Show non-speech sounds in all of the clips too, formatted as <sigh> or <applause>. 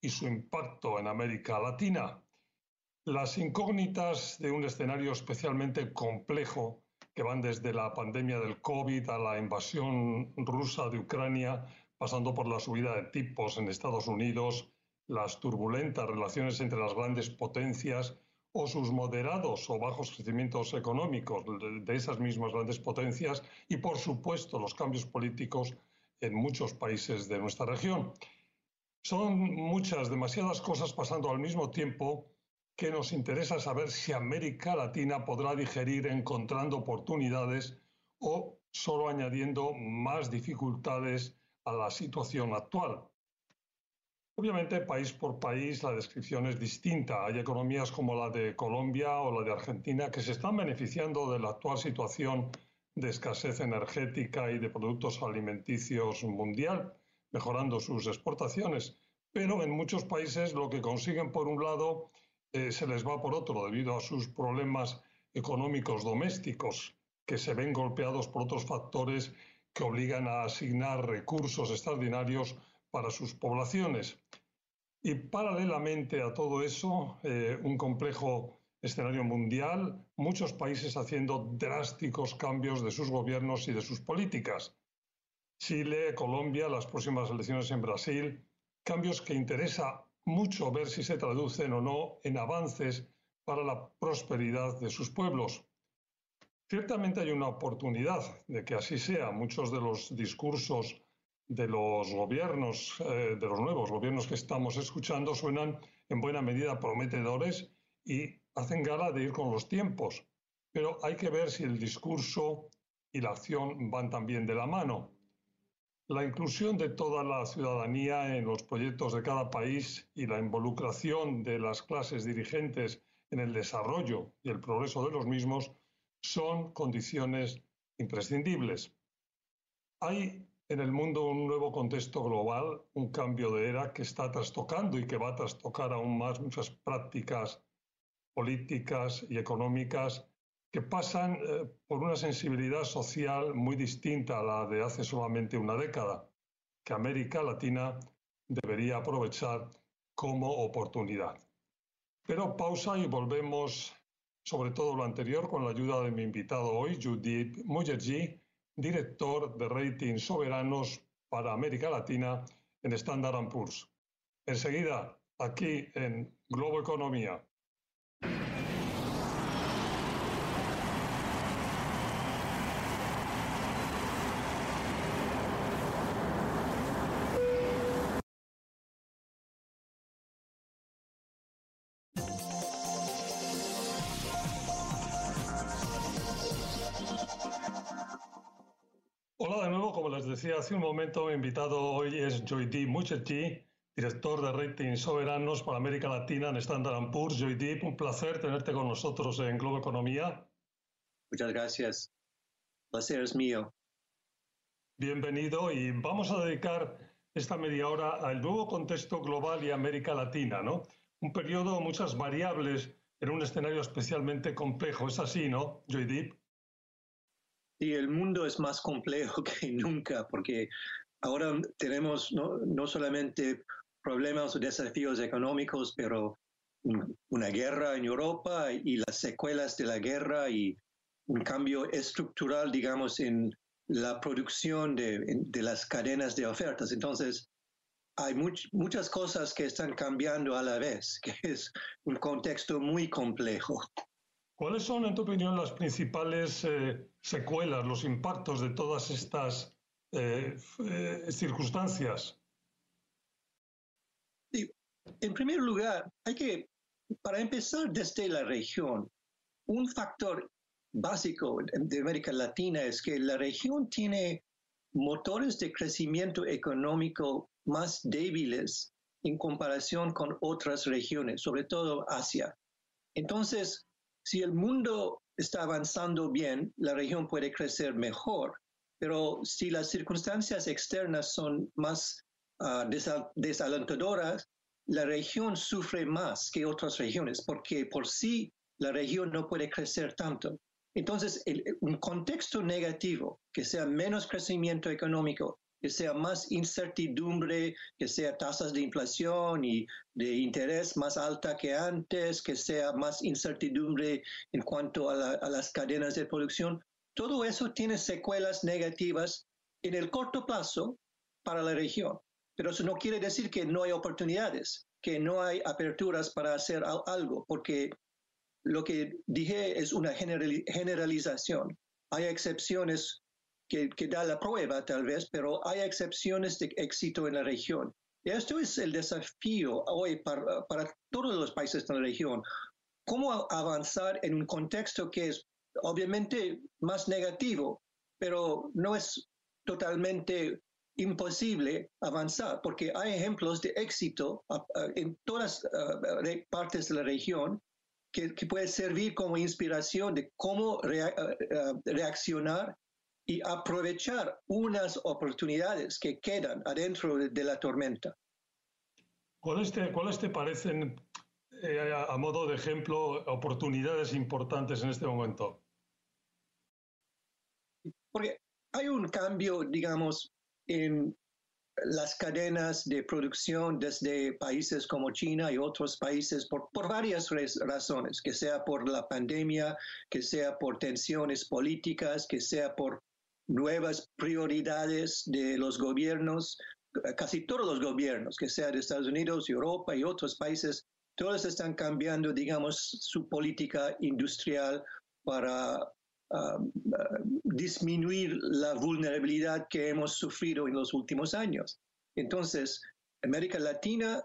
y su impacto en América Latina. Las incógnitas de un escenario especialmente complejo que van desde la pandemia del COVID a la invasión rusa de Ucrania, pasando por la subida de tipos en Estados Unidos, las turbulentas relaciones entre las grandes potencias, o sus moderados o bajos crecimientos económicos de esas mismas grandes potencias y, por supuesto, los cambios políticos en muchos países de nuestra región. Son muchas, demasiadas cosas pasando al mismo tiempo que nos interesa saber si América Latina podrá digerir encontrando oportunidades o solo añadiendo más dificultades a la situación actual. Obviamente, país por país, la descripción es distinta. Hay economías como la de Colombia o la de Argentina que se están beneficiando de la actual situación de escasez energética y de productos alimenticios mundial, mejorando sus exportaciones. Pero en muchos países lo que consiguen por un lado eh, se les va por otro debido a sus problemas económicos domésticos que se ven golpeados por otros factores que obligan a asignar recursos extraordinarios para sus poblaciones. Y paralelamente a todo eso, eh, un complejo escenario mundial, muchos países haciendo drásticos cambios de sus gobiernos y de sus políticas. Chile, Colombia, las próximas elecciones en Brasil, cambios que interesa mucho ver si se traducen o no en avances para la prosperidad de sus pueblos. Ciertamente hay una oportunidad de que así sea. Muchos de los discursos de los gobiernos, eh, de los nuevos gobiernos que estamos escuchando, suenan en buena medida prometedores y hacen gala de ir con los tiempos. Pero hay que ver si el discurso y la acción van también de la mano. La inclusión de toda la ciudadanía en los proyectos de cada país y la involucración de las clases dirigentes en el desarrollo y el progreso de los mismos son condiciones imprescindibles. Hay en el mundo un nuevo contexto global, un cambio de era que está trastocando y que va a trastocar aún más muchas prácticas políticas y económicas que pasan eh, por una sensibilidad social muy distinta a la de hace solamente una década, que América Latina debería aprovechar como oportunidad. Pero pausa y volvemos sobre todo lo anterior con la ayuda de mi invitado hoy, Judith Mujerji, director de rating soberanos para América Latina en Standard Poor's. Enseguida, aquí en Globo Economía. Hola de nuevo, como les decía hace un momento, mi invitado hoy es Joydeep Mucherji, director de rating soberanos para América Latina en Standard Poor's. Joydeep, un placer tenerte con nosotros en Globo Economía. Muchas gracias. El placer es mío. Bienvenido y vamos a dedicar esta media hora al nuevo contexto global y América Latina, ¿no? Un periodo, muchas variables en un escenario especialmente complejo. Es así, ¿no, Joydeep? Y el mundo es más complejo <laughs> que nunca porque ahora tenemos no, solamente problemas o desafíos económicos, pero una guerra en Europa y las secuelas de la guerra y un cambio estructural, digamos, en la producción de, las cadenas de ofertas. Entonces, hay muchas cosas que están cambiando a la vez, <laughs> que es un contexto muy complejo. ¿Cuáles son, en tu opinión, las principales eh, secuelas, los impactos de todas estas eh, eh, circunstancias? en primer lugar, hay que, para empezar desde la región, un factor básico de América Latina es que la región tiene motores de crecimiento económico más débiles en comparación con otras regiones, sobre todo Asia. Entonces, si el mundo está avanzando bien, la región puede crecer mejor, pero si las circunstancias externas son más uh, desalentadoras, la región sufre más que otras regiones, porque por sí la región no puede crecer tanto. Entonces, un contexto negativo, que sea menos crecimiento económico, que sea más incertidumbre, que sea tasas de inflación y de interés más alta que antes, que sea más incertidumbre en cuanto a, a las cadenas de producción, todo eso tiene secuelas negativas en el corto plazo para la región. Pero eso no quiere decir que no hay oportunidades, que no hay aperturas para hacer algo, porque lo que dije es una generalización. Hay excepciones que, que da la prueba tal vez, pero hay excepciones de éxito en la región. Esto es el desafío hoy para, para todos los países de la región. ¿Cómo avanzar en un contexto que es obviamente más negativo, pero no es totalmente imposible avanzar, porque hay ejemplos de éxito en todas partes de la región que, que, puede servir como inspiración de cómo reaccionar y aprovechar unas oportunidades que quedan adentro de, la tormenta. ¿Cuáles te, parecen, eh, a modo de ejemplo, oportunidades importantes en este momento? Porque hay un cambio, digamos, en las cadenas de producción desde países como China y otros países por, por, varias razones, que sea por la pandemia, que sea por tensiones políticas, que sea por nuevas prioridades de los gobiernos, casi todos los gobiernos, que sea de Estados Unidos, Europa y otros países, todos están cambiando, digamos, su política industrial para Um, uh, disminuir la vulnerabilidad que hemos sufrido en los últimos años. Entonces, América Latina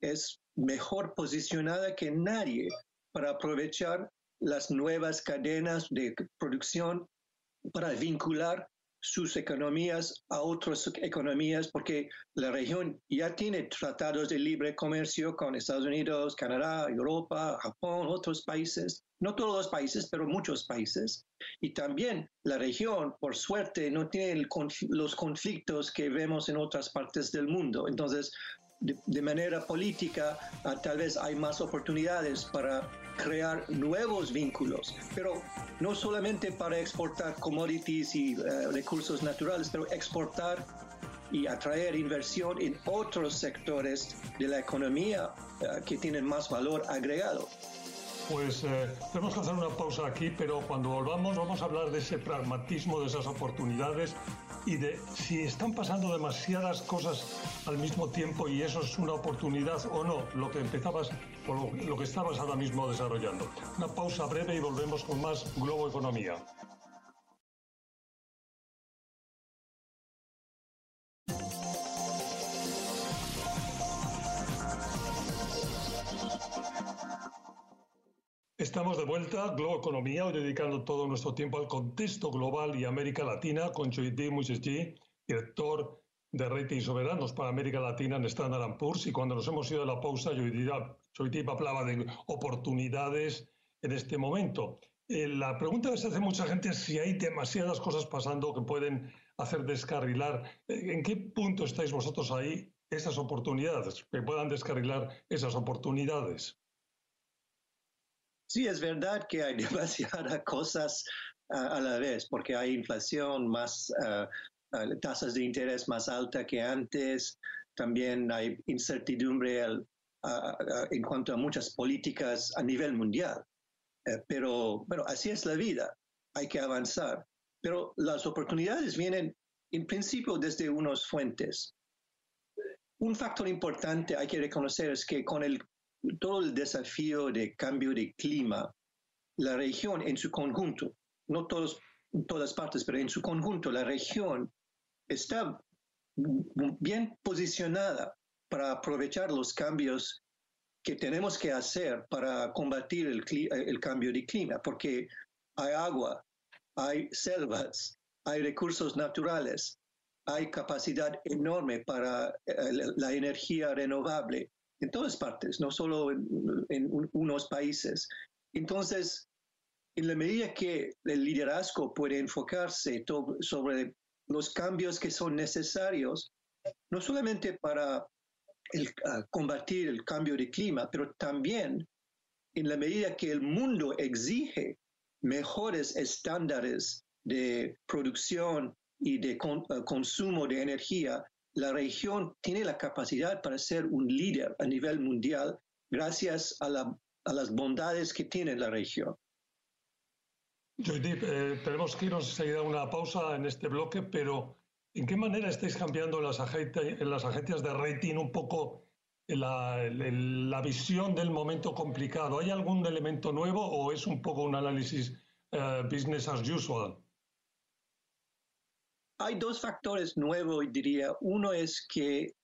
es mejor posicionada que nadie para aprovechar las nuevas cadenas de producción para vincular sus economías a otras economías, porque la región ya tiene tratados de libre comercio con Estados Unidos, Canadá, Europa, Japón, otros países, no todos los países, pero muchos países. Y también la región, por suerte, no tiene los conflictos que vemos en otras partes del mundo. Entonces, de, manera política, ah, tal vez hay más oportunidades para crear nuevos vínculos, pero no solamente para exportar commodities y eh, recursos naturales, pero exportar y atraer inversión en otros sectores de la economía eh, que tienen más valor agregado. Pues eh, tenemos que hacer una pausa aquí, pero cuando volvamos vamos a hablar de ese pragmatismo, de esas oportunidades y de si están pasando demasiadas cosas al mismo tiempo y eso es una oportunidad o no, lo que empezabas o lo, lo que estabas ahora mismo desarrollando. Una pausa breve y volvemos con más Globo Economía. Estamos de vuelta, Globo Economía, hoy dedicando todo nuestro tiempo al contexto global y América Latina, con Choiti Mucheschi, director de rating soberanos para América Latina en Standard Poor's. Y cuando nos hemos ido a la pausa, Choiti hablaba de oportunidades en este momento. Eh, la pregunta que se hace mucha gente es si hay demasiadas cosas pasando que pueden hacer descarrilar. Eh, ¿En qué punto estáis vosotros ahí, esas oportunidades, que puedan descarrilar esas oportunidades? Sí, es verdad que hay <laughs> demasiadas cosas a la vez, porque hay inflación, más uh, tasas de interés más alta que antes, también hay incertidumbre en cuanto a muchas políticas a nivel mundial. Eh, pero, pero así es la vida, hay que avanzar. Pero las oportunidades vienen en principio desde unas fuentes. Un factor importante hay que reconocer es que con el todo el desafío de cambio de clima, la región en su conjunto, no todos, todas partes, pero en su conjunto, la región está bien posicionada para aprovechar los cambios que tenemos que hacer para combatir el, el cambio de clima, porque hay agua, hay selvas, hay recursos naturales, hay capacidad enorme para eh, la energía renovable en todas partes, no solo en, unos países. Entonces, en la medida que el liderazgo puede enfocarse sobre los cambios que son necesarios, no solamente para ah, combatir el cambio de clima, pero también en la medida que el mundo exige mejores estándares de producción y de ah, consumo de energía, la región tiene la capacidad para ser un líder a nivel mundial gracias a, las bondades que tiene la región. Joydeep, eh, tenemos que irnos enseguida a una pausa en este bloque, pero ¿en qué manera estáis cambiando las, las agencias de rating un poco la, la, visión del momento complicado? ¿Hay algún elemento nuevo o es un poco un análisis eh, business as usual? Hay dos factores nuevos, diría. Uno es que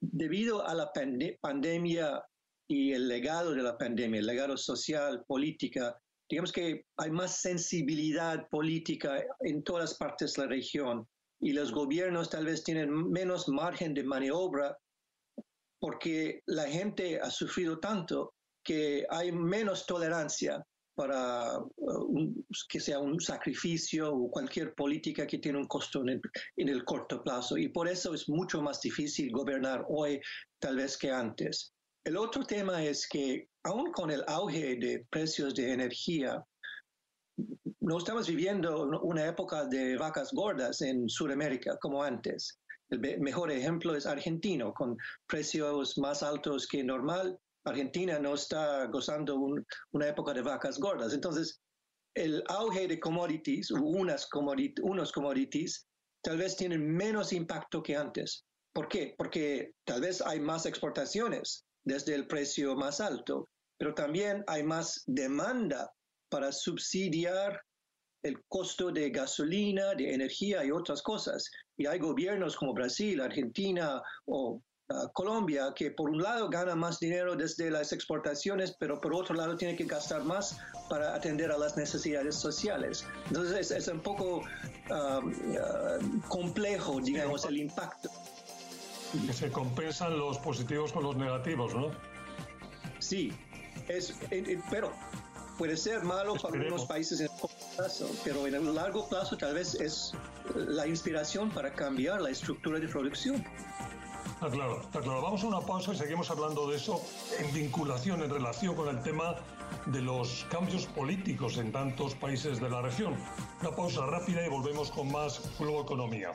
debido a la pandemia y el legado de la pandemia, el legado social, política, digamos que hay más sensibilidad política en todas partes de la región y los gobiernos tal vez tienen menos margen de maniobra porque la gente ha sufrido tanto que hay menos tolerancia para uh, que sea un sacrificio o cualquier política que tiene un costo en el, corto plazo. Y por eso es mucho más difícil gobernar hoy tal vez que antes. El otro tema es que aún con el auge de precios de energía, no estamos viviendo una época de vacas gordas en Sudamérica como antes. El mejor ejemplo es argentino, con precios más altos que normal Argentina no está gozando una época de vacas gordas. Entonces, el auge de commodities, unas unos commodities, tal vez tienen menos impacto que antes. ¿Por qué? Porque tal vez hay más exportaciones desde el precio más alto, pero también hay más demanda para subsidiar el costo de gasolina, de energía y otras cosas. Y hay gobiernos como Brasil, Argentina o Colombia, que por un lado gana más dinero desde las exportaciones, pero por otro lado tiene que gastar más para atender a las necesidades sociales. Entonces es, un poco um, uh, complejo, digamos, el impacto. Se compensan los positivos con los negativos, ¿no? Sí, es, eh, eh, pero puede ser malo para algunos países en el corto plazo, pero en el largo plazo tal vez es la inspiración para cambiar la estructura de producción. Está claro, está claro. Vamos a una pausa y seguimos hablando de eso en vinculación, en relación con el tema de los cambios políticos en tantos países de la región. Una pausa rápida y volvemos con más Globo Economía.